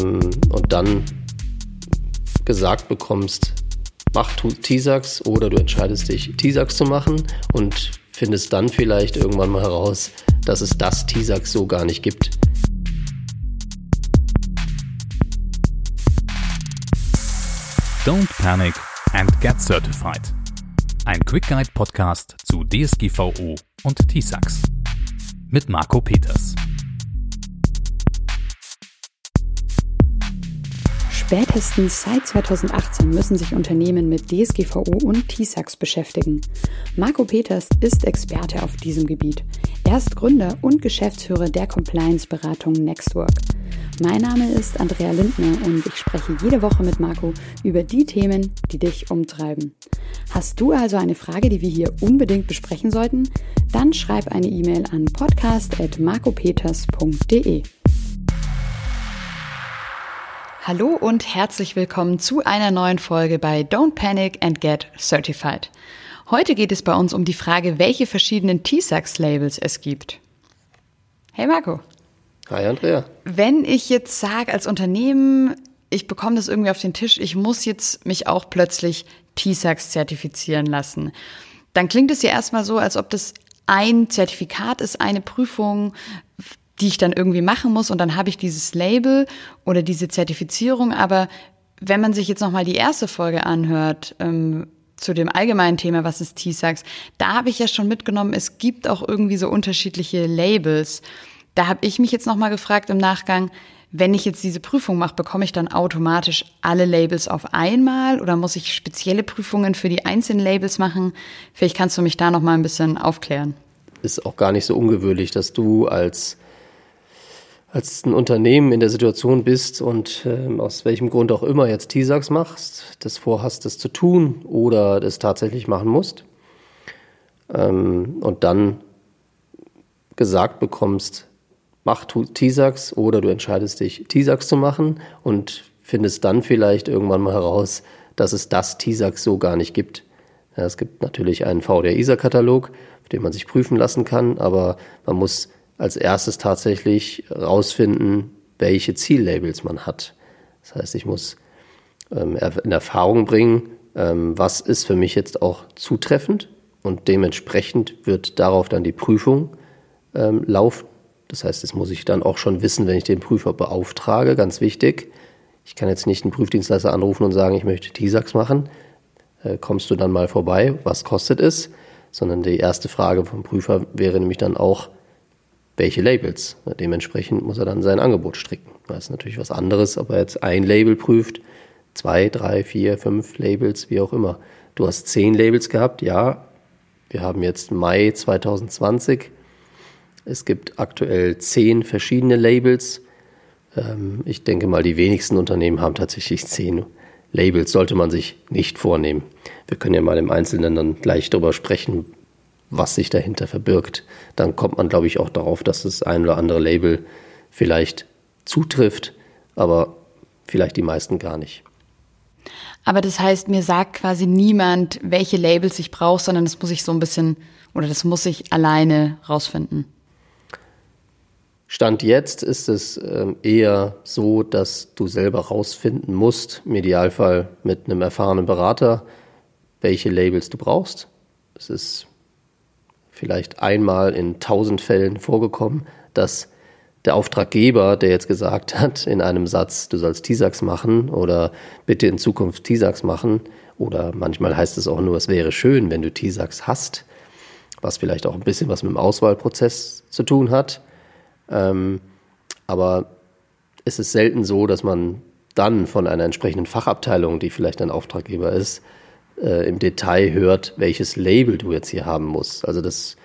und dann gesagt bekommst, mach T-Sax oder du entscheidest dich, T-Sax zu machen und findest dann vielleicht irgendwann mal heraus, dass es das T-Sax so gar nicht gibt. Don't panic and get certified. Ein Quick Guide Podcast zu DSGVO und T-Sax. Mit Marco Peters. Spätestens seit 2018 müssen sich Unternehmen mit DSGVO und TISAX beschäftigen. Marco Peters ist Experte auf diesem Gebiet. Er ist Gründer und Geschäftsführer der Compliance-Beratung Nextwork. Mein Name ist Andrea Lindner und ich spreche jede Woche mit Marco über die Themen, die dich umtreiben. Hast du also eine Frage, die wir hier unbedingt besprechen sollten? Dann schreib eine E-Mail an podcast.marcopeters.de. Hallo und herzlich willkommen zu einer neuen Folge bei Don't Panic and Get Certified. Heute geht es bei uns um die Frage, welche verschiedenen T-Sax-Labels es gibt. Hey Marco. Hi Andrea. Wenn ich jetzt sage als Unternehmen, ich bekomme das irgendwie auf den Tisch, ich muss jetzt mich auch plötzlich T-Sax zertifizieren lassen, dann klingt es ja erstmal so, als ob das ein Zertifikat ist, eine Prüfung, die ich dann irgendwie machen muss und dann habe ich dieses Label oder diese Zertifizierung. Aber wenn man sich jetzt nochmal die erste Folge anhört, ähm, zu dem allgemeinen Thema, was ist T-Sax, da habe ich ja schon mitgenommen, es gibt auch irgendwie so unterschiedliche Labels. Da habe ich mich jetzt nochmal gefragt im Nachgang, wenn ich jetzt diese Prüfung mache, bekomme ich dann automatisch alle Labels auf einmal oder muss ich spezielle Prüfungen für die einzelnen Labels machen? Vielleicht kannst du mich da nochmal ein bisschen aufklären. Ist auch gar nicht so ungewöhnlich, dass du als als ein Unternehmen in der Situation bist und äh, aus welchem Grund auch immer jetzt T-Sax machst, das vorhast, das zu tun oder das tatsächlich machen musst ähm, und dann gesagt bekommst, mach T-Sax oder du entscheidest dich, T-Sax zu machen und findest dann vielleicht irgendwann mal heraus, dass es das T-Sax so gar nicht gibt. Ja, es gibt natürlich einen VDR-ISA-Katalog, auf dem man sich prüfen lassen kann, aber man muss als erstes tatsächlich rausfinden, welche Ziellabels man hat. Das heißt, ich muss ähm, in Erfahrung bringen, ähm, was ist für mich jetzt auch zutreffend und dementsprechend wird darauf dann die Prüfung ähm, laufen. Das heißt, das muss ich dann auch schon wissen, wenn ich den Prüfer beauftrage, ganz wichtig. Ich kann jetzt nicht einen Prüfdienstleister anrufen und sagen, ich möchte TISAX machen. Äh, kommst du dann mal vorbei? Was kostet es? Sondern die erste Frage vom Prüfer wäre nämlich dann auch, welche Labels. Dementsprechend muss er dann sein Angebot stricken. Das ist natürlich was anderes, ob er jetzt ein Label prüft, zwei, drei, vier, fünf Labels, wie auch immer. Du hast zehn Labels gehabt, ja. Wir haben jetzt Mai 2020. Es gibt aktuell zehn verschiedene Labels. Ähm, ich denke mal, die wenigsten Unternehmen haben tatsächlich zehn Labels, sollte man sich nicht vornehmen. Wir können ja mal im Einzelnen dann gleich darüber sprechen, was sich dahinter verbirgt, dann kommt man, glaube ich, auch darauf, dass das ein oder andere Label vielleicht zutrifft, aber vielleicht die meisten gar nicht. Aber das heißt, mir sagt quasi niemand, welche Labels ich brauche, sondern das muss ich so ein bisschen oder das muss ich alleine rausfinden. Stand jetzt ist es ähm, eher so, dass du selber rausfinden musst, im Idealfall mit einem erfahrenen Berater, welche Labels du brauchst. Es ist vielleicht einmal in tausend Fällen vorgekommen, dass der Auftraggeber, der jetzt gesagt hat in einem Satz, du sollst TISAX machen oder bitte in Zukunft TISAX machen, oder manchmal heißt es auch nur, es wäre schön, wenn du TISAX hast, was vielleicht auch ein bisschen was mit dem Auswahlprozess zu tun hat. Ähm, aber es ist selten so, dass man dann von einer entsprechenden Fachabteilung, die vielleicht ein Auftraggeber ist, äh, im Detail hört, welches Label du jetzt hier haben musst. Also das,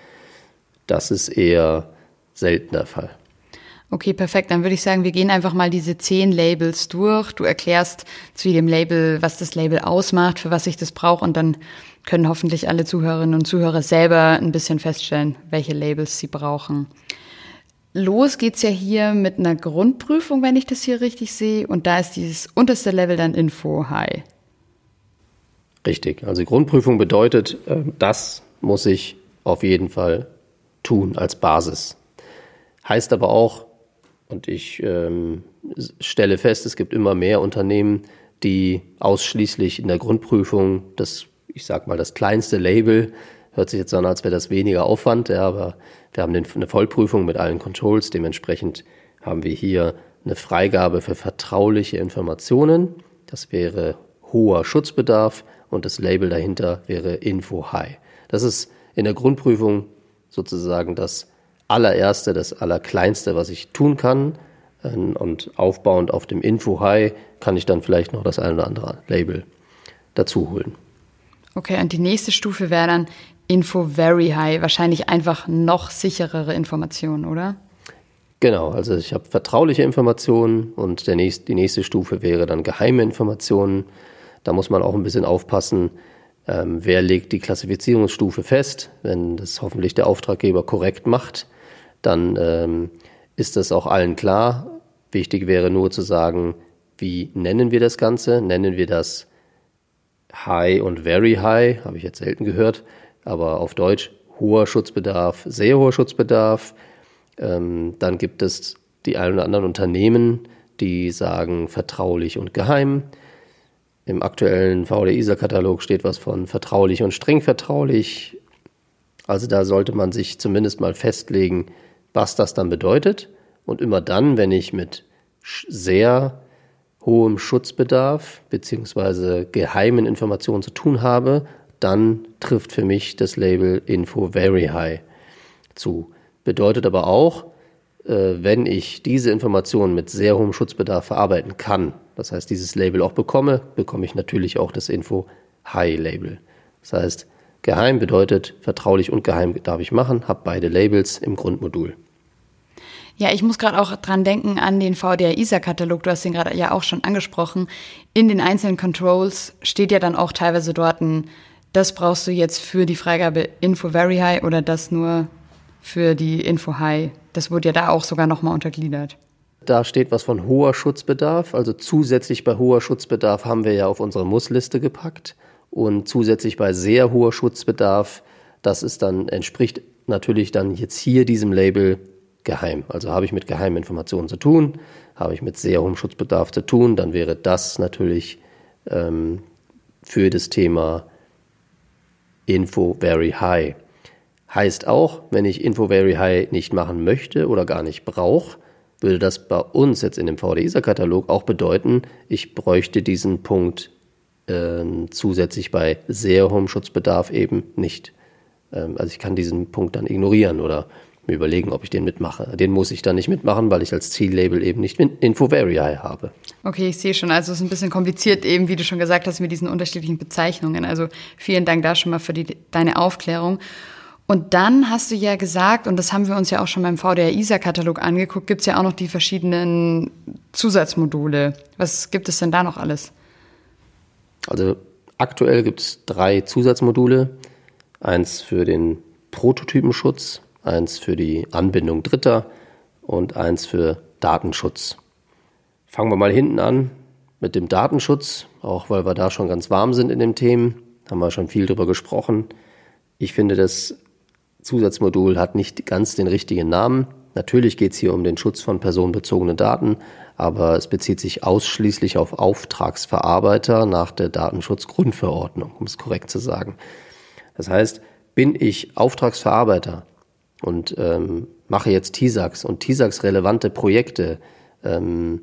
das ist eher selten der Fall. Okay, perfekt. Dann würde ich sagen, wir gehen einfach mal diese zehn Labels durch. Du erklärst zu jedem Label, was das Label ausmacht, für was ich das brauche und dann können hoffentlich alle Zuhörerinnen und Zuhörer selber ein bisschen feststellen, welche Labels sie brauchen. Los geht's ja hier mit einer Grundprüfung, wenn ich das hier richtig sehe. Und da ist dieses unterste Level dann Info High. Richtig. Also die Grundprüfung bedeutet, äh, das muss ich auf jeden Fall tun als Basis. Heißt aber auch, Und ich ähm, stelle fest, es gibt immer mehr Unternehmen, die ausschließlich in der Grundprüfung das, ich sag mal, das kleinste Label, hört sich jetzt an, als wäre das weniger Aufwand, ja, aber wir haben eine Vollprüfung mit allen Controls, dementsprechend haben wir hier eine Freigabe für vertrauliche Informationen. Das wäre hoher Schutzbedarf und das Label dahinter wäre Info High. Das ist in der Grundprüfung sozusagen das allererste, das allerkleinste, was ich tun kann. Ähm, und aufbauend auf dem Info High kann ich dann vielleicht noch das eine oder andere Label dazu holen. Okay, und die nächste Stufe wäre dann Info Very High, wahrscheinlich einfach noch sicherere Informationen, oder? Genau, also ich habe vertrauliche Informationen und der nächste, die nächste Stufe wäre dann geheime Informationen. Da muss man auch ein bisschen aufpassen, ähm, wer legt die Klassifizierungsstufe fest. Wenn das hoffentlich der Auftraggeber korrekt macht, dann ähm, ist das auch allen klar. Wichtig wäre nur zu sagen, wie nennen wir das Ganze? Nennen wir das High und Very High? Habe ich jetzt selten gehört, aber auf Deutsch hoher Schutzbedarf, sehr hoher Schutzbedarf. Ähm, dann gibt es die ein oder anderen Unternehmen, die sagen vertraulich und geheim. Im aktuellen VDISA-Katalog steht was von vertraulich und streng vertraulich. Also da sollte man sich zumindest mal festlegen, was das dann bedeutet. Und immer dann, wenn ich mit sehr hohem Schutzbedarf bzw. geheimen Informationen zu tun habe, dann trifft für mich das Label Info Very High zu. Bedeutet aber auch, wenn ich diese Informationen mit sehr hohem Schutzbedarf verarbeiten kann, das heißt dieses Label auch bekomme, bekomme ich natürlich auch das Info High Label. Das heißt, geheim bedeutet vertraulich und geheim darf ich machen, habe beide Labels im Grundmodul. Ja, ich muss gerade auch dran denken an den VDR-ISA-Katalog. Du hast den gerade ja auch schon angesprochen. In den einzelnen Controls steht ja dann auch teilweise dort ein, das brauchst du jetzt für die Freigabe Info Very High oder das nur für die Info High. Das wurde ja da auch sogar nochmal untergliedert. Da steht was von hoher Schutzbedarf. Also zusätzlich bei hoher Schutzbedarf haben wir ja auf unsere Muss-Liste gepackt. Und zusätzlich bei sehr hoher Schutzbedarf, das ist dann, entspricht natürlich dann jetzt hier diesem Label geheim. Also habe ich mit geheimen Informationen zu tun, habe ich mit sehr hohem Schutzbedarf zu tun, dann wäre das natürlich ähm, für das Thema Info Very High. Heißt auch, wenn ich Info Very High nicht machen möchte oder gar nicht brauche, würde das bei uns jetzt in dem VDISA-Katalog auch bedeuten, ich bräuchte diesen Punkt äh, zusätzlich bei sehr hohem Schutzbedarf eben nicht. Ähm, also ich kann diesen Punkt dann ignorieren oder mir überlegen, ob ich den mitmache. Den muss ich dann nicht mitmachen, weil ich als Ziellabel eben nicht InfoVarii habe. Okay, ich sehe schon. Also es ist ein bisschen kompliziert eben, wie du schon gesagt hast, mit diesen unterschiedlichen Bezeichnungen. Also vielen Dank da schon mal für die, deine Aufklärung. Und dann hast du ja gesagt, und das haben wir uns ja auch schon beim VDR-ISA-Katalog angeguckt, gibt es ja auch noch die verschiedenen Zusatzmodule. Was gibt es denn da noch alles? Also aktuell gibt es drei Zusatzmodule. Eins für den Prototypenschutz, eins für die Anbindung Dritter und eins für Datenschutz. Fangen wir mal hinten an mit dem Datenschutz, auch weil wir da schon ganz warm sind in dem Themen, haben wir schon viel drüber gesprochen. Ich finde das Zusatzmodul hat nicht ganz den richtigen Namen. Natürlich geht es hier um den Schutz von personenbezogenen Daten, aber es bezieht sich ausschließlich auf Auftragsverarbeiter nach der Datenschutzgrundverordnung, um es korrekt zu sagen. Das heißt, bin ich Auftragsverarbeiter und ähm, mache jetzt TISAX und TISAX relevante Projekte ähm,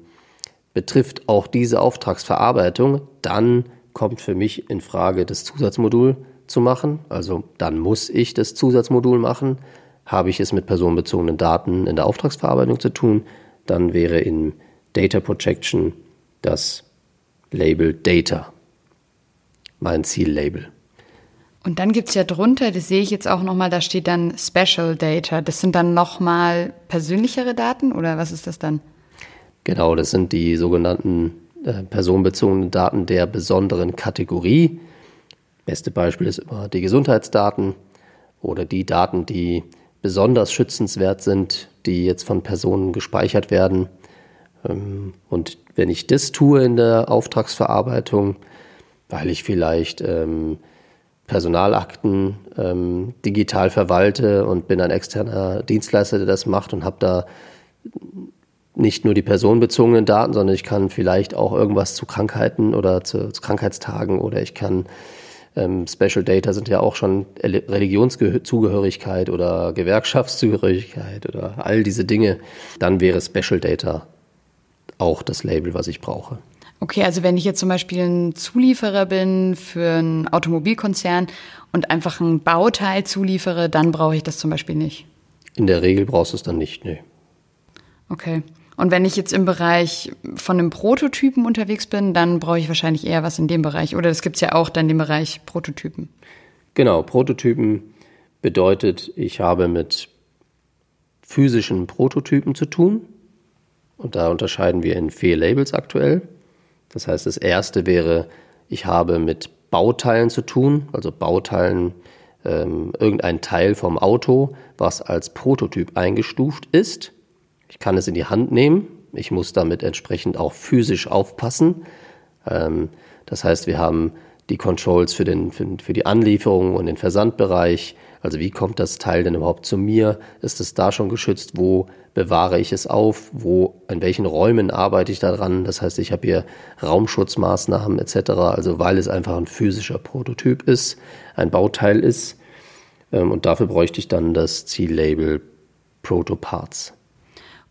betrifft auch diese Auftragsverarbeitung, dann kommt für mich in Frage das Zusatzmodul zu machen. Also dann muss ich das Zusatzmodul machen. Habe ich es mit personenbezogenen Daten in der Auftragsverarbeitung zu tun, dann wäre in Data Projection das Label Data mein Ziellabel. Und dann gibt es ja drunter, das sehe ich jetzt auch nochmal, da steht dann Special Data. Das sind dann nochmal persönlichere Daten oder was ist das dann? Genau, das sind die sogenannten äh, personenbezogenen Daten der besonderen Kategorie. Beste Beispiel ist immer die Gesundheitsdaten oder die Daten, die besonders schützenswert sind, die jetzt von Personen gespeichert werden. Ähm, und wenn ich das tue in der Auftragsverarbeitung, weil ich vielleicht ähm, Personalakten ähm, digital verwalte und bin ein externer Dienstleister, der das macht und habe da nicht nur die personenbezogenen Daten, sondern ich kann vielleicht auch irgendwas zu Krankheiten oder zu, zu Krankheitstagen oder ich kann ähm, Special Data sind ja auch schon Religionszugehörigkeit oder Gewerkschaftszugehörigkeit oder all diese Dinge. Dann wäre Special Data auch das Label, was ich brauche. Okay, also wenn ich jetzt zum Beispiel ein Zulieferer bin für einen Automobilkonzern und einfach ein Bauteil zuliefere, dann brauche ich das zum Beispiel nicht. In der Regel brauchst du es dann nicht, nee. Okay. Und wenn ich jetzt im Bereich von einem Prototypen unterwegs bin, dann brauche ich wahrscheinlich eher was in dem Bereich. Oder das gibt es ja auch dann im Bereich Prototypen. Genau, Prototypen bedeutet, ich habe mit physischen Prototypen zu tun. Und da unterscheiden wir in vier Labels aktuell. Das heißt, das erste wäre, ich habe mit Bauteilen zu tun, also Bauteilen, ähm, irgendein Teil vom Auto, was als Prototyp eingestuft ist. Ich kann es in die Hand nehmen. Ich muss damit entsprechend auch physisch aufpassen. Ähm, das heißt, wir haben die Controls für, den, für, für, die Anlieferung und den Versandbereich. Also wie kommt das Teil denn überhaupt zu mir? Ist es da schon geschützt? Wo bewahre ich es auf? Wo, in welchen Räumen arbeite ich daran? Das heißt, ich habe hier Raumschutzmaßnahmen etc. Also weil es einfach ein physischer Prototyp ist, ein Bauteil ist. Ähm, und dafür bräuchte ich dann das Ziellabel Protoparts.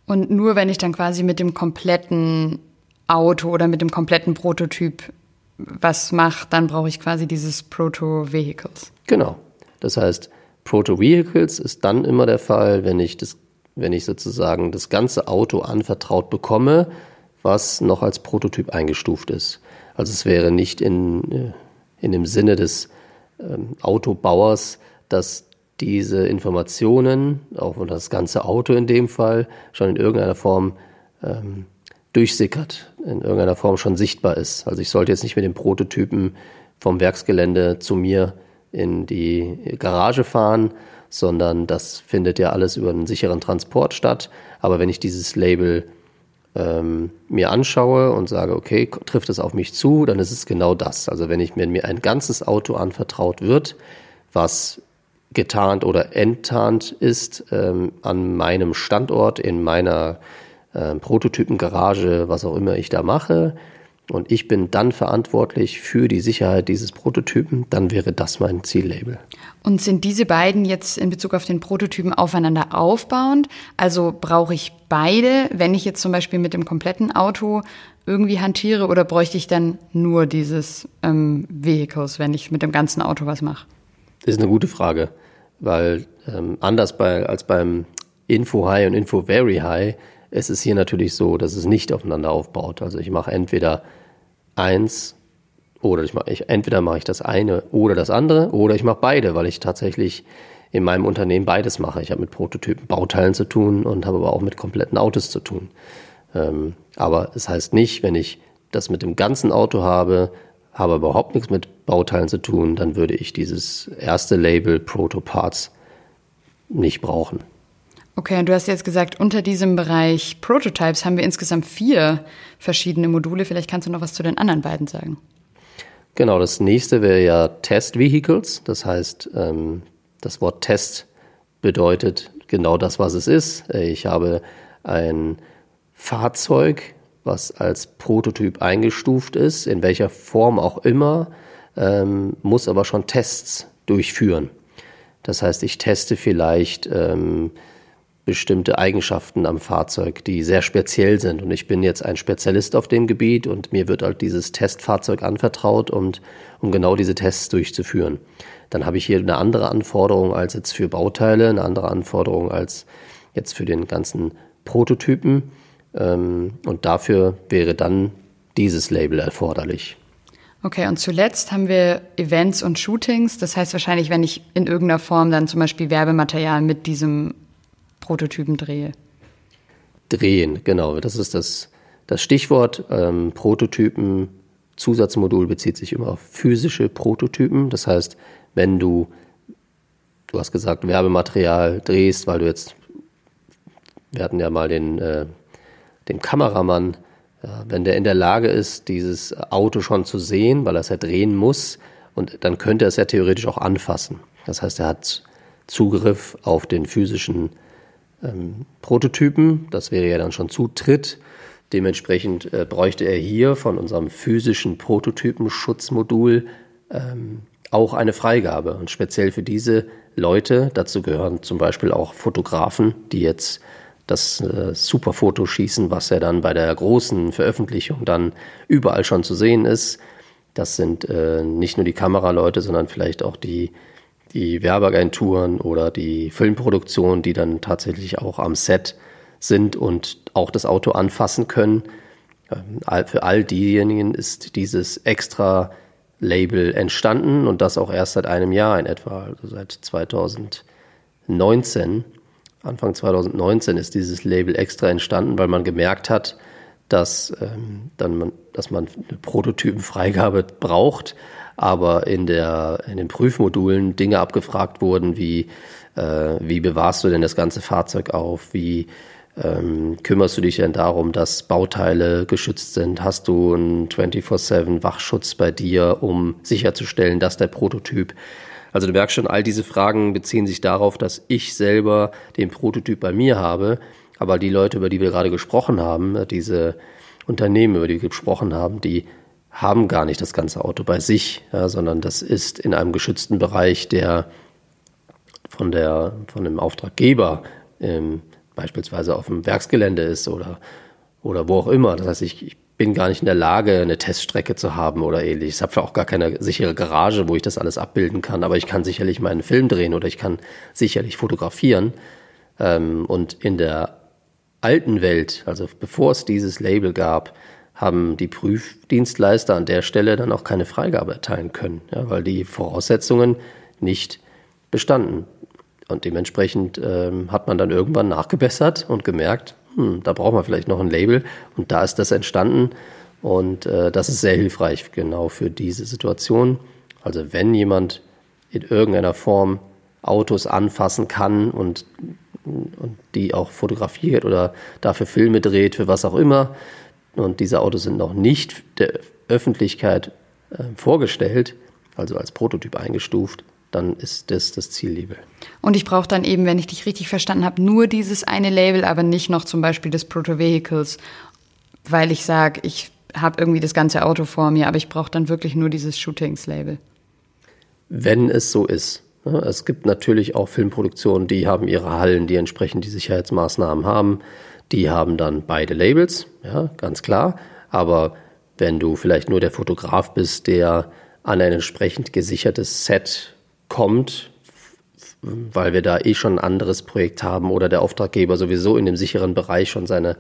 Und nur wenn ich dann quasi mit dem kompletten Auto oder mit dem kompletten Prototyp was mache, dann brauche ich quasi dieses Proto-Vehicles. Genau. Das heißt, Proto-Vehicles ist dann immer der Fall, wenn ich, das, wenn ich sozusagen das ganze Auto anvertraut bekomme, was noch als Prototyp eingestuft ist. Also es wäre nicht in, äh, in dem Sinne des ähm, Autobauers, dass diese Informationen, auch das ganze Auto in dem Fall, schon in irgendeiner Form ähm, durchsickert, in irgendeiner Form schon sichtbar ist. Also ich sollte jetzt nicht mit dem Prototypen vom Werksgelände zu mir in die Garage fahren, sondern das findet ja alles über einen sicheren Transport statt. Aber wenn ich dieses Label ähm, mir anschaue und sage, okay, trifft es auf mich zu, dann ist es genau das. Also wenn ich mir, mir ein ganzes Auto anvertraut wird, was getarnt oder enttarnt ist ähm, an meinem Standort, in meiner äh, Prototypengarage, was auch immer ich da mache. Und ich bin dann verantwortlich für die Sicherheit dieses Prototypen, dann wäre das mein Ziellabel. Und sind diese beiden jetzt in Bezug auf den Prototypen aufeinander aufbauend? Also brauche ich beide, wenn ich jetzt zum Beispiel mit dem kompletten Auto irgendwie hantiere, oder bräuchte ich dann nur dieses ähm, Vehicles, wenn ich mit dem ganzen Auto was mache? Das ist eine gute Frage weil ähm, anders bei, als beim Info High und Info Very High ist es hier natürlich so, dass es nicht aufeinander aufbaut. Also ich mache entweder eins oder ich mache ich, entweder mache ich das eine oder das andere oder ich mache beide, weil ich tatsächlich in meinem Unternehmen beides mache. Ich habe mit Prototypen, Bauteilen zu tun und habe aber auch mit kompletten Autos zu tun. Ähm, aber es heißt nicht, wenn ich das mit dem ganzen Auto habe, habe überhaupt nichts mit Bauteilen zu tun, dann würde ich dieses erste Label Protoparts nicht brauchen. Okay, und du hast jetzt gesagt, unter diesem Bereich Prototypes haben wir insgesamt vier verschiedene Module. Vielleicht kannst du noch was zu den anderen beiden sagen. Genau, das nächste wäre ja Test Vehicles. Das heißt, ähm, das Wort Test bedeutet genau das, was es ist. Ich habe ein Fahrzeug, was als Prototyp eingestuft ist, in welcher Form auch immer, ähm, muss aber schon Tests durchführen. Das heißt, ich teste vielleicht ähm, bestimmte Eigenschaften am Fahrzeug, die sehr speziell sind. Und ich bin jetzt ein Spezialist auf dem Gebiet und mir wird halt dieses Testfahrzeug anvertraut, und, um genau diese Tests durchzuführen. Dann habe ich hier eine andere Anforderung als jetzt für Bauteile, eine andere Anforderung als jetzt für den ganzen Prototypen. Ähm, und dafür wäre dann dieses Label erforderlich. Okay, und zuletzt haben wir Events und Shootings. Das heißt wahrscheinlich, wenn ich in irgendeiner Form dann zum Beispiel Werbematerial mit diesem Prototypen drehe. Drehen, genau. Das ist das, das Stichwort. Ähm, Prototypen, Zusatzmodul bezieht sich immer auf physische Prototypen. Das heißt, wenn du, du hast gesagt, Werbematerial drehst, weil du jetzt, wir hatten ja mal den äh, dem Kameramann, ja, wenn der in der Lage ist, dieses Auto schon zu sehen, weil er es ja drehen muss, und dann könnte er es ja theoretisch auch anfassen. Das heißt, er hat Zugriff auf den physischen ähm, Prototypen. Das wäre ja dann schon Zutritt. Dementsprechend äh, bräuchte er hier von unserem physischen Prototypenschutzmodul ähm, auch eine Freigabe. Und speziell für diese Leute, dazu gehören zum Beispiel auch Fotografen, die jetzt das äh, Superfoto schießen, was ja dann bei der großen Veröffentlichung dann überall schon zu sehen ist. Das sind äh, nicht nur die Kameraleute, sondern vielleicht auch die, die Werbeagenturen oder die Filmproduktion, die dann tatsächlich auch am Set sind und auch das Auto anfassen können. Ähm, für all diejenigen ist dieses extra Label entstanden und das auch erst seit einem Jahr in etwa, also seit 2019. Anfang 2019 ist dieses Label extra entstanden, weil man gemerkt hat, dass, ähm, dann man, dass man eine Prototypenfreigabe braucht, aber in, der, in den Prüfmodulen Dinge abgefragt wurden, wie, äh, wie bewahrst du denn das ganze Fahrzeug auf, wie ähm, kümmerst du dich denn darum, dass Bauteile geschützt sind? Hast du einen 24-7 Wachschutz bei dir, um sicherzustellen, dass der Prototyp also du merkst schon, all diese Fragen beziehen sich darauf, dass ich selber den Prototyp bei mir habe, aber die Leute, über die wir gerade gesprochen haben, diese Unternehmen, über die wir gesprochen haben, die haben gar nicht das ganze Auto bei sich, ja, sondern das ist in einem geschützten Bereich, der von, der, von dem Auftraggeber ähm, beispielsweise auf dem Werksgelände ist oder, oder wo auch immer. Das heißt, ich, ich bin gar nicht in der Lage, eine Teststrecke zu haben oder ähnliches. Ich habe auch gar keine sichere Garage, wo ich das alles abbilden kann, aber ich kann sicherlich meinen Film drehen oder ich kann sicherlich fotografieren. Ähm, und in der alten Welt, also bevor es dieses Label gab, haben die Prüfdienstleister an der Stelle dann auch keine Freigabe erteilen können, ja, weil die Voraussetzungen nicht bestanden. Und dementsprechend ähm, hat man dann irgendwann nachgebessert und gemerkt, hm, da braucht man vielleicht noch ein Label. Und da ist das entstanden. Und äh, das ist sehr hilfreich genau für diese Situation. Also wenn jemand in irgendeiner Form Autos anfassen kann und, und die auch fotografiert oder dafür Filme dreht, für was auch immer, und diese Autos sind noch nicht der Öffentlichkeit äh, vorgestellt, also als Prototyp eingestuft, dann ist das das Ziellabel. Und ich brauche dann eben, wenn ich dich richtig verstanden habe, nur dieses eine Label, aber nicht noch zum Beispiel des Proto-Vehicles, weil ich sage, ich habe irgendwie das ganze Auto vor mir, aber ich brauche dann wirklich nur dieses Shootings-Label. Wenn es so ist. Es gibt natürlich auch Filmproduktionen, die haben ihre Hallen, die entsprechend die Sicherheitsmaßnahmen haben. Die haben dann beide Labels, ja, ganz klar. Aber wenn du vielleicht nur der Fotograf bist, der an ein entsprechend gesichertes Set kommt, weil wir da eh schon ein anderes Projekt haben oder der Auftraggeber sowieso in dem sicheren Bereich schon seine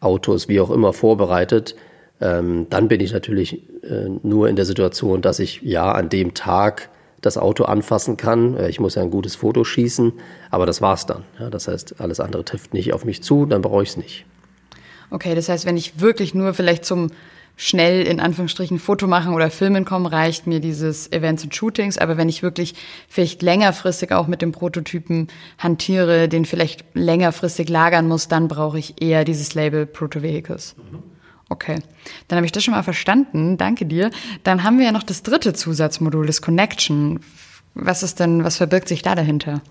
Autos wie auch immer vorbereitet, ähm, dann bin ich natürlich äh, nur in der Situation, dass ich ja an dem Tag das Auto anfassen kann. Äh, ich muss ja ein gutes Foto schießen, aber das war's dann. Ja, das heißt, alles andere trifft nicht auf mich zu, dann brauche ich es nicht. Okay, das heißt, wenn ich wirklich nur vielleicht zum schnell in Anführungsstrichen Foto machen oder filmen kommen, reicht mir dieses Events und Shootings. Aber wenn ich wirklich vielleicht längerfristig auch mit dem Prototypen hantiere, den vielleicht längerfristig lagern muss, dann brauche ich eher dieses Label Proto Vehicles. Okay, dann habe ich das schon mal verstanden. Danke dir. Dann haben wir ja noch das dritte Zusatzmodul, das Connection. Was ist denn, was verbirgt sich da dahinter?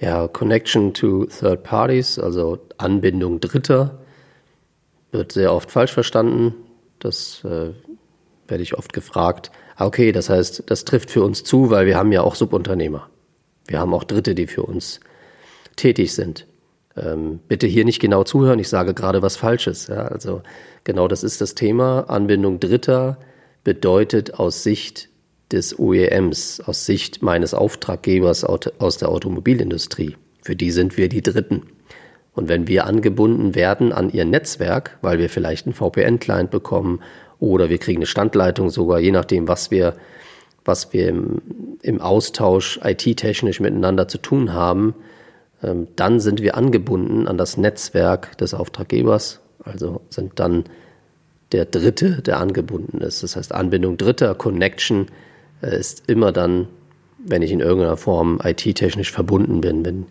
Ja, Connection to Third Parties, also Anbindung Dritter, wird sehr oft falsch verstanden. Das äh, werde ich oft gefragt. Ah, okay, das heißt, das trifft für uns zu, weil wir haben ja auch Subunternehmer. Wir haben auch Dritte, die für uns tätig sind. Ähm, bitte hier nicht genau zuhören, ich sage gerade was Falsches. Ja, also genau das ist das Thema. Anbindung Dritter bedeutet aus Sicht des OEMs, aus Sicht meines Auftraggebers aus der Automobilindustrie. Für die sind wir die Dritten. Und wenn wir angebunden werden an ihr Netzwerk, weil wir vielleicht einen VPN-Client bekommen oder wir kriegen eine Standleitung sogar, je nachdem, was wir, was wir im, im Austausch IT-technisch miteinander zu tun haben, ähm, dann sind wir angebunden an das Netzwerk des Auftraggebers, also sind dann der Dritte, der angebunden ist. Das heißt, Anbindung Dritter, Connection äh, ist immer dann, wenn ich in irgendeiner Form IT-technisch verbunden bin, wenn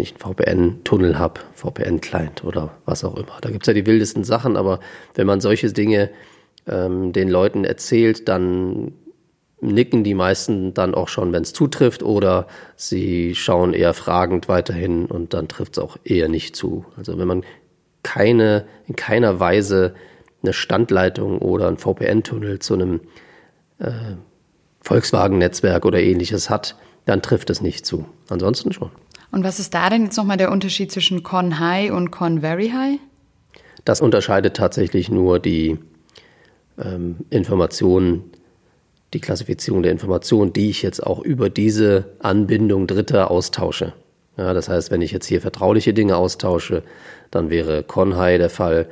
ich einen VPN-Tunnel habe, VPN-Client oder was auch immer. Da gibt es ja die wildesten Sachen, aber wenn man solche Dinge ähm, den Leuten erzählt, dann nicken die meisten dann auch schon, wenn es zutrifft, oder sie schauen eher fragend weiterhin und dann trifft es auch eher nicht zu. Also wenn man keine, in keiner Weise eine Standleitung oder ein VPN-Tunnel zu einem äh, Volkswagen-Netzwerk oder ähnliches hat, dann trifft es nicht zu. Ansonsten schon. Und was ist da denn jetzt nochmal der Unterschied zwischen Con High und Con Very High? Das unterscheidet tatsächlich nur die ähm, Informationen, die Klassifizierung der Informationen, die ich jetzt auch über diese Anbindung Dritter austausche. Ja, das heißt, wenn ich jetzt hier vertrauliche Dinge austausche, dann wäre Con High der Fall,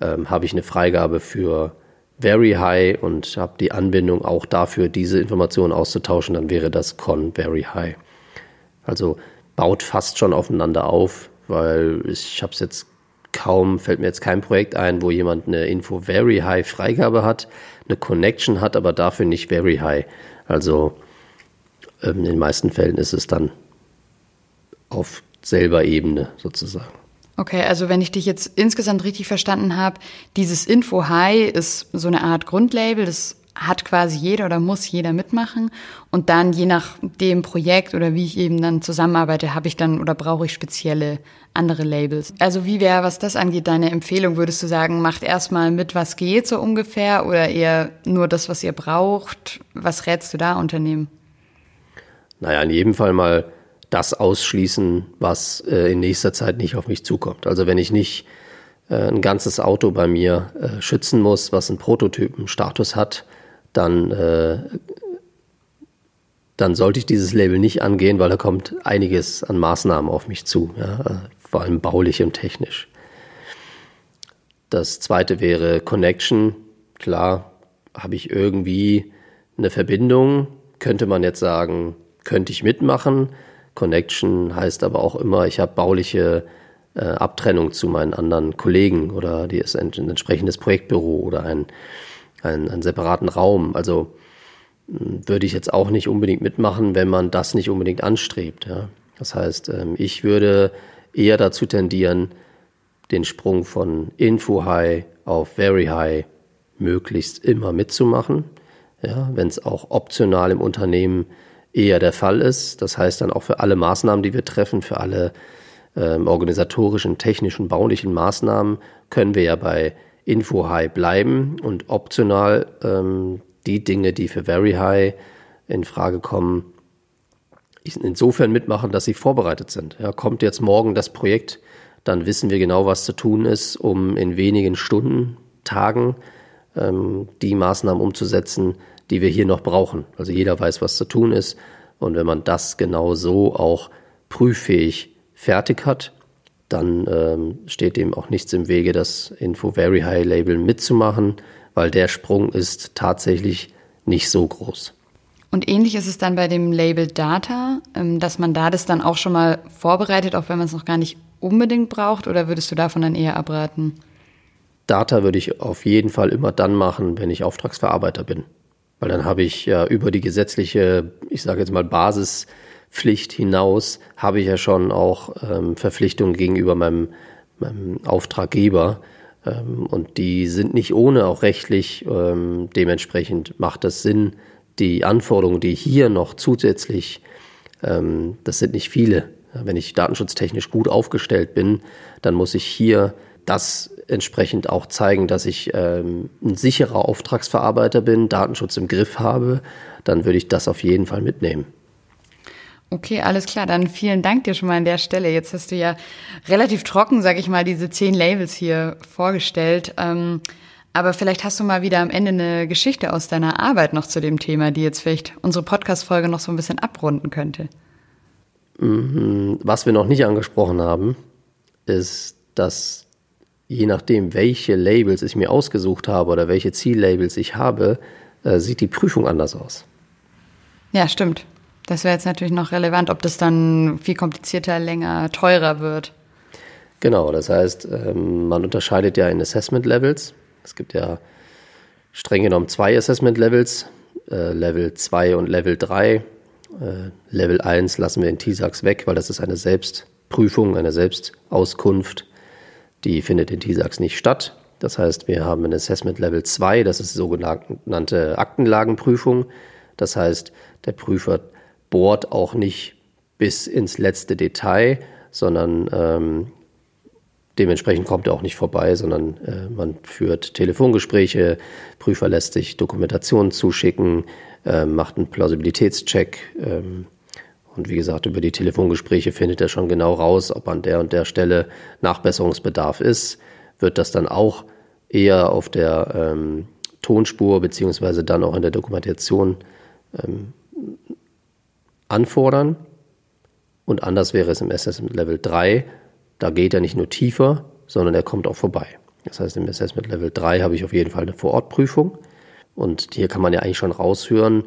ähm, habe ich eine Freigabe für Very High und habe die Anbindung auch dafür, diese Informationen auszutauschen, dann wäre das Con Very High. Also baut fast schon aufeinander auf, weil ich habe es jetzt kaum, fällt mir jetzt kein Projekt ein, wo jemand eine Info Very High Freigabe hat, eine Connection hat, aber dafür nicht Very High. Also ähm, in den meisten Fällen ist es dann auf selber Ebene sozusagen. Okay, also wenn ich dich jetzt insgesamt richtig verstanden habe, dieses Info High ist so eine Art Grundlabel, das hat quasi jeder oder muss jeder mitmachen. Und dann je nach dem Projekt oder wie ich eben dann zusammenarbeite, habe ich dann oder brauche ich spezielle andere Labels. Also wie wäre, was das angeht, deine Empfehlung? Würdest du sagen, macht erstmal mit, was geht so ungefähr oder eher nur das, was ihr braucht? Was rätst du da Unternehmen? Naja, in jedem Fall mal das ausschließen, was äh, in nächster Zeit nicht auf mich zukommt. Also wenn ich nicht äh, ein ganzes Auto bei mir äh, schützen muss, was einen Prototypen-Status hat, dann, äh, dann sollte ich dieses Label nicht angehen, weil da kommt einiges an Maßnahmen auf mich zu, ja, vor allem baulich und technisch. Das zweite wäre Connection. Klar, habe ich irgendwie eine Verbindung, könnte man jetzt sagen, könnte ich mitmachen. Connection heißt aber auch immer, ich habe bauliche äh, Abtrennung zu meinen anderen Kollegen oder die ist ein, ein entsprechendes Projektbüro oder ein einen, einen separaten Raum. Also hm, würde ich jetzt auch nicht unbedingt mitmachen, wenn man das nicht unbedingt anstrebt. Ja. Das heißt, ähm, ich würde eher dazu tendieren, den Sprung von Info High auf Very High möglichst immer mitzumachen. Ja, wenn es auch optional im Unternehmen eher der Fall ist. Das heißt dann auch für alle Maßnahmen, die wir treffen, für alle ähm, organisatorischen, technischen, baulichen Maßnahmen, können wir ja bei Info High bleiben und optional ähm, die Dinge, die für Very High in Frage kommen, insofern mitmachen, dass sie vorbereitet sind. Ja, kommt jetzt morgen das Projekt, dann wissen wir genau, was zu tun ist, um in wenigen Stunden, Tagen ähm, die Maßnahmen umzusetzen, die wir hier noch brauchen. Also jeder weiß, was zu tun ist. Und wenn man das genau so auch prüffähig fertig hat, dann ähm, steht dem auch nichts im Wege, das Info Very High Label mitzumachen, weil der Sprung ist tatsächlich nicht so groß. Und ähnlich ist es dann bei dem Label Data, ähm, dass man da das dann auch schon mal vorbereitet, auch wenn man es noch gar nicht unbedingt braucht, oder würdest du davon dann eher abraten? Data würde ich auf jeden Fall immer dann machen, wenn ich Auftragsverarbeiter bin. Weil dann habe ich ja über die gesetzliche, ich sage jetzt mal Basis, Pflicht hinaus habe ich ja schon auch ähm, Verpflichtungen gegenüber meinem, meinem Auftraggeber. Ähm, und die sind nicht ohne, auch rechtlich. Ähm, dementsprechend macht es Sinn, die Anforderungen, die hier noch zusätzlich, ähm, das sind nicht viele. Wenn ich datenschutztechnisch gut aufgestellt bin, dann muss ich hier das entsprechend auch zeigen, dass ich ähm, ein sicherer Auftragsverarbeiter bin, Datenschutz im Griff habe, dann würde ich das auf jeden Fall mitnehmen. Okay, alles klar. Dann vielen Dank dir schon mal an der Stelle. Jetzt hast du ja relativ trocken, sag ich mal, diese zehn Labels hier vorgestellt. Ähm, aber vielleicht hast du mal wieder am Ende eine Geschichte aus deiner Arbeit noch zu dem Thema, die jetzt vielleicht unsere Podcast-Folge noch so ein bisschen abrunden könnte. Mhm. Was wir noch nicht angesprochen haben, ist, dass je nachdem, welche Labels ich mir ausgesucht habe oder welche Ziellabels ich habe, äh, sieht die Prüfung anders aus. Ja, stimmt. Das wäre jetzt natürlich noch relevant, ob das dann viel komplizierter, länger, teurer wird. Genau, das heißt, ähm, man unterscheidet ja in Assessment Levels. Es gibt ja streng genommen zwei Assessment Levels, äh, Level 2 und Level 3. Äh, Level 1 lassen wir in TISAX weg, weil das ist eine Selbstprüfung, eine Selbstauskunft. Die findet in TISAX nicht statt. Das heißt, wir haben ein Assessment Level 2, das ist die sogenannte Aktenlagenprüfung. Das heißt, der Prüfer bohrt auch nicht bis ins letzte Detail, sondern ähm, dementsprechend kommt er auch nicht vorbei, sondern äh, man führt Telefongespräche, Prüfer lässt sich Dokumentationen zuschicken, äh, macht einen Plausibilitätscheck. Ähm, und wie gesagt, über die Telefongespräche findet er schon genau raus, ob an der und der Stelle Nachbesserungsbedarf ist. Wird das dann auch eher auf der ähm, Tonspur beziehungsweise dann auch in der Dokumentation ähm, anfordern. Und anders wäre es im Assessment Level 3. Da geht er nicht nur tiefer, sondern er kommt auch vorbei. Das heißt, im Assessment Level 3 habe ich auf jeden Fall eine Vorortprüfung. Und hier kann man ja eigentlich schon raushören,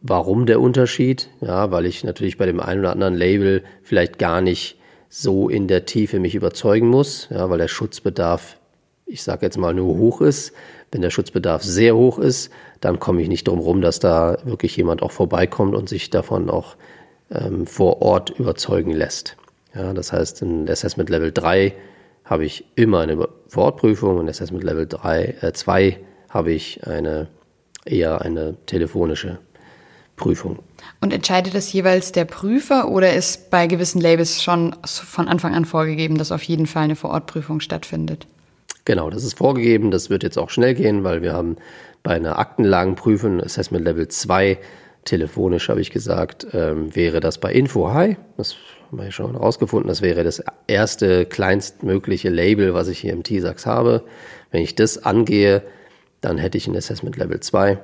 warum der Unterschied. Ja, weil ich natürlich bei dem einen oder anderen Label vielleicht gar nicht so in der Tiefe mich überzeugen muss, ja, weil der Schutzbedarf, ich sage jetzt mal, nur hoch ist. Wenn der Schutzbedarf sehr hoch ist, dann komme ich nicht drum rum, dass da wirklich jemand auch vorbeikommt und sich davon auch ähm, vor Ort überzeugen lässt. Ja, das heißt, in Assessment Level 3 habe ich immer eine Vorortprüfung, in Assessment Level 3, äh, 2 habe ich eine, eher eine telefonische Prüfung. Und entscheidet das jeweils der Prüfer oder ist bei gewissen Labels schon von Anfang an vorgegeben, dass auf jeden Fall eine Vorortprüfung stattfindet? Genau, das ist vorgegeben. Das wird jetzt auch schnell gehen, weil wir haben bei einer Aktenlagenprüfung, Assessment Level 2, telefonisch habe ich gesagt, ähm, wäre das bei Info High. Das haben wir schon rausgefunden. Das wäre das erste kleinstmögliche Label, was ich hier im TISAX habe. Wenn ich das angehe, dann hätte ich ein Assessment Level 2.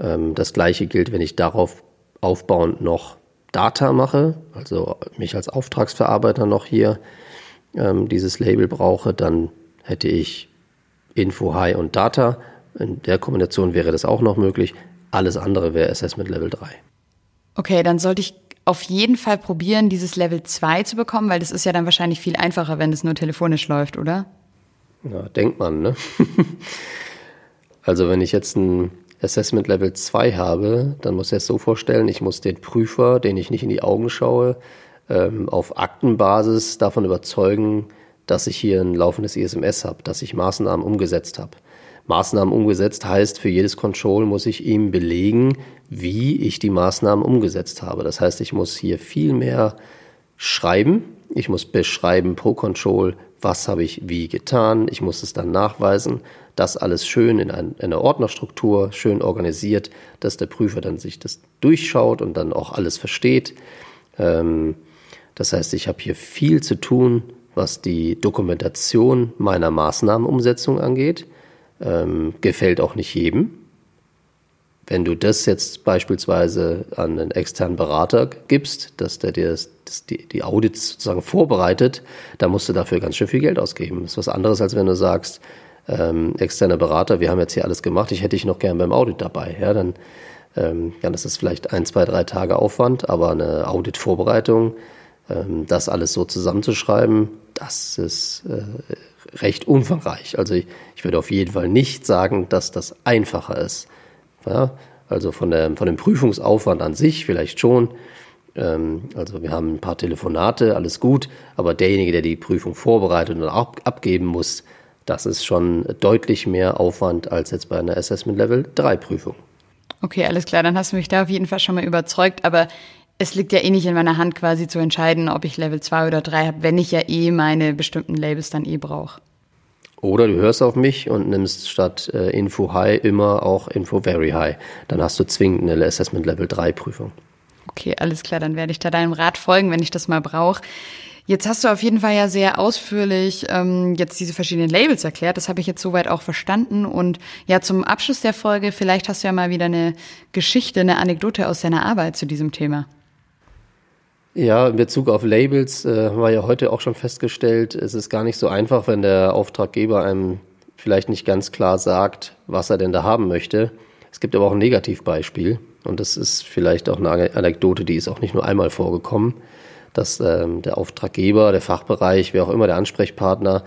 Ähm, das gleiche gilt, wenn ich darauf aufbauend noch Data mache, also mich als Auftragsverarbeiter noch hier ähm, dieses Label brauche, dann hätte ich Info High und Data. In der Kombination wäre das auch noch möglich. Alles andere wäre Assessment Level 3. Okay, dann sollte ich auf jeden Fall probieren, dieses Level 2 zu bekommen, weil das ist ja dann wahrscheinlich viel einfacher, wenn es nur telefonisch läuft, oder? Ja, denkt man, ne? also wenn ich jetzt ein Assessment Level 2 habe, dann muss ich es so vorstellen, ich muss den Prüfer, den ich nicht in die Augen schaue, ähm, auf Aktenbasis davon überzeugen, dass ich hier ein laufendes ISMS habe, dass ich Maßnahmen umgesetzt habe. Maßnahmen umgesetzt heißt, für jedes Control muss ich ihm belegen, wie ich die Maßnahmen umgesetzt habe. Das heißt, ich muss hier viel mehr schreiben. Ich muss beschreiben pro Control, was habe ich wie getan. Ich muss es dann nachweisen. Das alles schön in einer Ordnerstruktur, schön organisiert, dass der Prüfer dann sich das durchschaut und dann auch alles versteht. Ähm, das heißt, ich habe hier viel zu tun, was die Dokumentation meiner Maßnahmenumsetzung angeht ähm, gefällt auch nicht jedem. Wenn du das jetzt beispielsweise an einen externen Berater gibst, dass der dir das, das, die, die Audits sozusagen vorbereitet, dann musst du dafür ganz schön viel Geld ausgeben. Das ist was anderes, als wenn du sagst, ähm, externer Berater, wir haben jetzt hier alles gemacht, ich hätte dich noch gern beim Audit dabei. Ja, dann, ähm, das ist vielleicht ein, zwei, drei Tage Aufwand, aber eine Audit-Vorbereitung, ähm, das alles so zusammenzuschreiben, das ist äh, recht umfangreich. Also ich, ich würde auf jeden Fall nicht sagen, dass das einfacher ist. Ja, also von, der, von dem Prüfungsaufwand an sich vielleicht schon. Ähm, also wir haben ein paar Telefonate, alles gut, aber derjenige, der die Prüfung vorbereitet und auch abgeben muss, das ist schon deutlich mehr Aufwand als jetzt bei einer Assessment Level 3 Prüfung. Okay, alles klar, dann hast du mich da auf jeden Fall schon mal überzeugt, aber es liegt ja eh nicht in meiner Hand quasi zu entscheiden, ob ich Level 2 oder 3 habe, wenn ich ja eh meine bestimmten Labels dann eh brauche. Oder du hörst auf mich und nimmst statt äh, Info High immer auch Info Very High. Dann hast du zwingend eine Assessment Level 3 Prüfung. Okay, alles klar, dann werde ich da deinem Rat folgen, wenn ich das mal brauche. Jetzt hast du auf jeden Fall ja sehr ausführlich ähm, jetzt diese verschiedenen Labels erklärt. Das habe ich jetzt soweit auch verstanden. Und ja, zum Abschluss der Folge, vielleicht hast du ja mal wieder eine Geschichte, eine Anekdote aus deiner Arbeit zu diesem Thema. Ja, in Bezug auf Labels äh, haben wir ja heute auch schon festgestellt, es ist gar nicht so einfach, wenn der Auftraggeber einem vielleicht nicht ganz klar sagt, was er denn da haben möchte. Es gibt aber auch ein Negativbeispiel und das ist vielleicht auch eine Anekdote, die ist auch nicht nur einmal vorgekommen, dass ähm, der Auftraggeber, der Fachbereich, wer auch immer der Ansprechpartner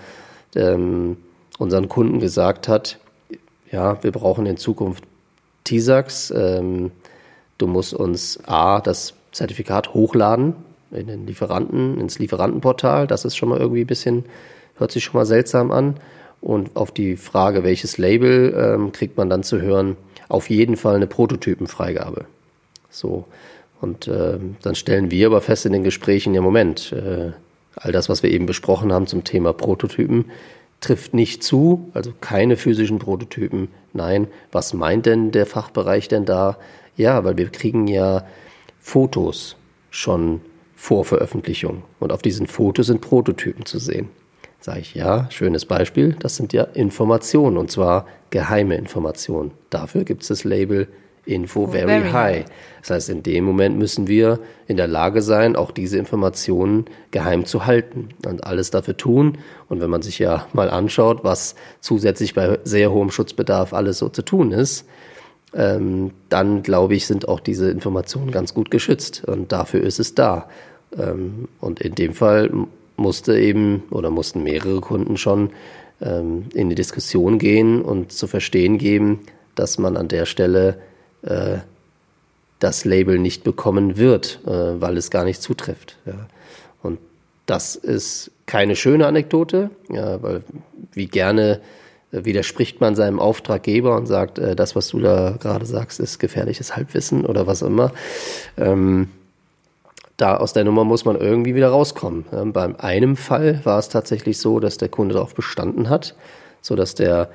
ähm, unseren Kunden gesagt hat, ja, wir brauchen in Zukunft TISAX, ähm, du musst uns A, das Zertifikat hochladen in den Lieferanten, ins Lieferantenportal. Das ist schon mal irgendwie ein bisschen, hört sich schon mal seltsam an. Und auf die Frage, welches Label ähm, kriegt man dann zu hören, auf jeden Fall eine Prototypenfreigabe. So. Und äh, dann stellen wir aber fest in den Gesprächen, ja Moment, äh, all das, was wir eben besprochen haben zum Thema Prototypen, trifft nicht zu, also keine physischen Prototypen. Nein, was meint denn der Fachbereich denn da? Ja, weil wir kriegen ja Fotos schon vor Veröffentlichung und auf diesen Fotos sind Prototypen zu sehen. Sage ich, ja, schönes Beispiel, das sind ja Informationen und zwar geheime Informationen. Dafür gibt es das Label Info very, very high. Das heißt, in dem Moment müssen wir in der Lage sein, auch diese Informationen geheim zu halten und alles dafür tun. Und wenn man sich ja mal anschaut, was zusätzlich bei sehr hohem Schutzbedarf alles so zu tun ist, ähm, dann glaube ich, sind auch diese Informationen ganz gut geschützt. Und dafür ist es da. Ähm, und in dem Fall musste eben oder mussten mehrere Kunden schon ähm, in die Diskussion gehen und zu verstehen geben, dass man an der Stelle äh, das Label nicht bekommen wird, äh, weil es gar nicht zutrifft. Ja. Und das ist keine schöne Anekdote, ja, weil wie gerne widerspricht man seinem Auftraggeber und sagt, äh, das, was du da gerade sagst, ist gefährliches Halbwissen oder was immer. Ähm, da aus der Nummer muss man irgendwie wieder rauskommen. Ähm, beim einem Fall war es tatsächlich so, dass der Kunde darauf bestanden hat, so dass der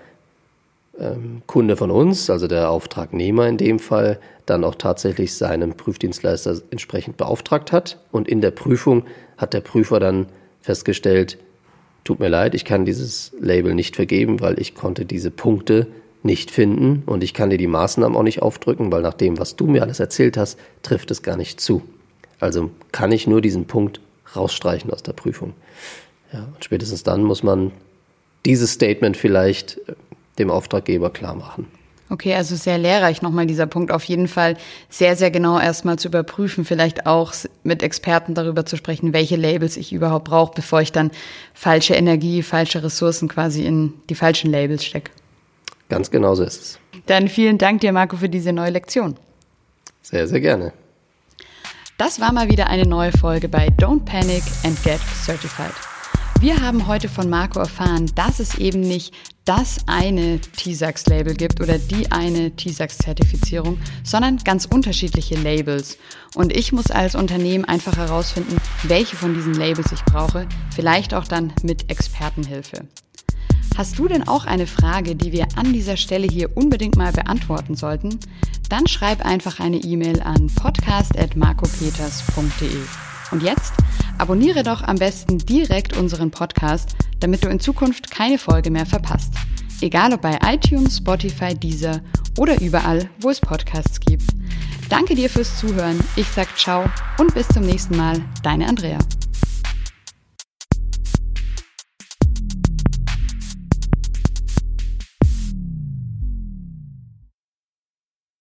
ähm, Kunde von uns, also der Auftragnehmer in dem Fall, dann auch tatsächlich seinen Prüfdienstleister entsprechend beauftragt hat. Und in der Prüfung hat der Prüfer dann festgestellt, tut mir leid, ich kann dieses Label nicht vergeben, weil ich konnte diese Punkte nicht finden und ich kann dir die Maßnahmen auch nicht aufdrücken, weil nach dem, was du mir alles erzählt hast, trifft es gar nicht zu. Also kann ich nur diesen Punkt rausstreichen aus der Prüfung. Ja, und spätestens dann muss man dieses Statement vielleicht äh, dem Auftraggeber klar machen. Okay, also sehr lehrreich nochmal dieser Punkt. Auf jeden Fall sehr, sehr genau erstmal zu überprüfen, vielleicht auch mit Experten darüber zu sprechen, welche Labels ich überhaupt brauche, bevor ich dann falsche Energie, falsche Ressourcen quasi in die falschen Labels stecke. Ganz genau so ist es. Dann vielen Dank dir, Marco, für diese neue Lektion. Sehr, sehr gerne. Das war mal wieder eine neue Folge bei Don't Panic and Get Certified. Wir haben heute von Marco erfahren, dass es eben nicht das eine TISAX-Label gibt oder die eine TISAX-Zertifizierung, sondern ganz unterschiedliche Labels. Und ich muss als Unternehmen einfach herausfinden, welche von diesen Labels ich brauche, vielleicht auch dann mit Expertenhilfe. Hast du denn auch eine Frage, die wir an dieser Stelle hier unbedingt mal beantworten sollten? Dann schreib einfach eine E-Mail an podcast.marcopeters.de. Und jetzt abonniere doch am besten direkt unseren Podcast, damit du in Zukunft keine Folge mehr verpasst. Egal ob bei iTunes, Spotify, Deezer oder überall, wo es Podcasts gibt. Danke dir fürs Zuhören. Ich sag ciao und bis zum nächsten Mal. Deine Andrea.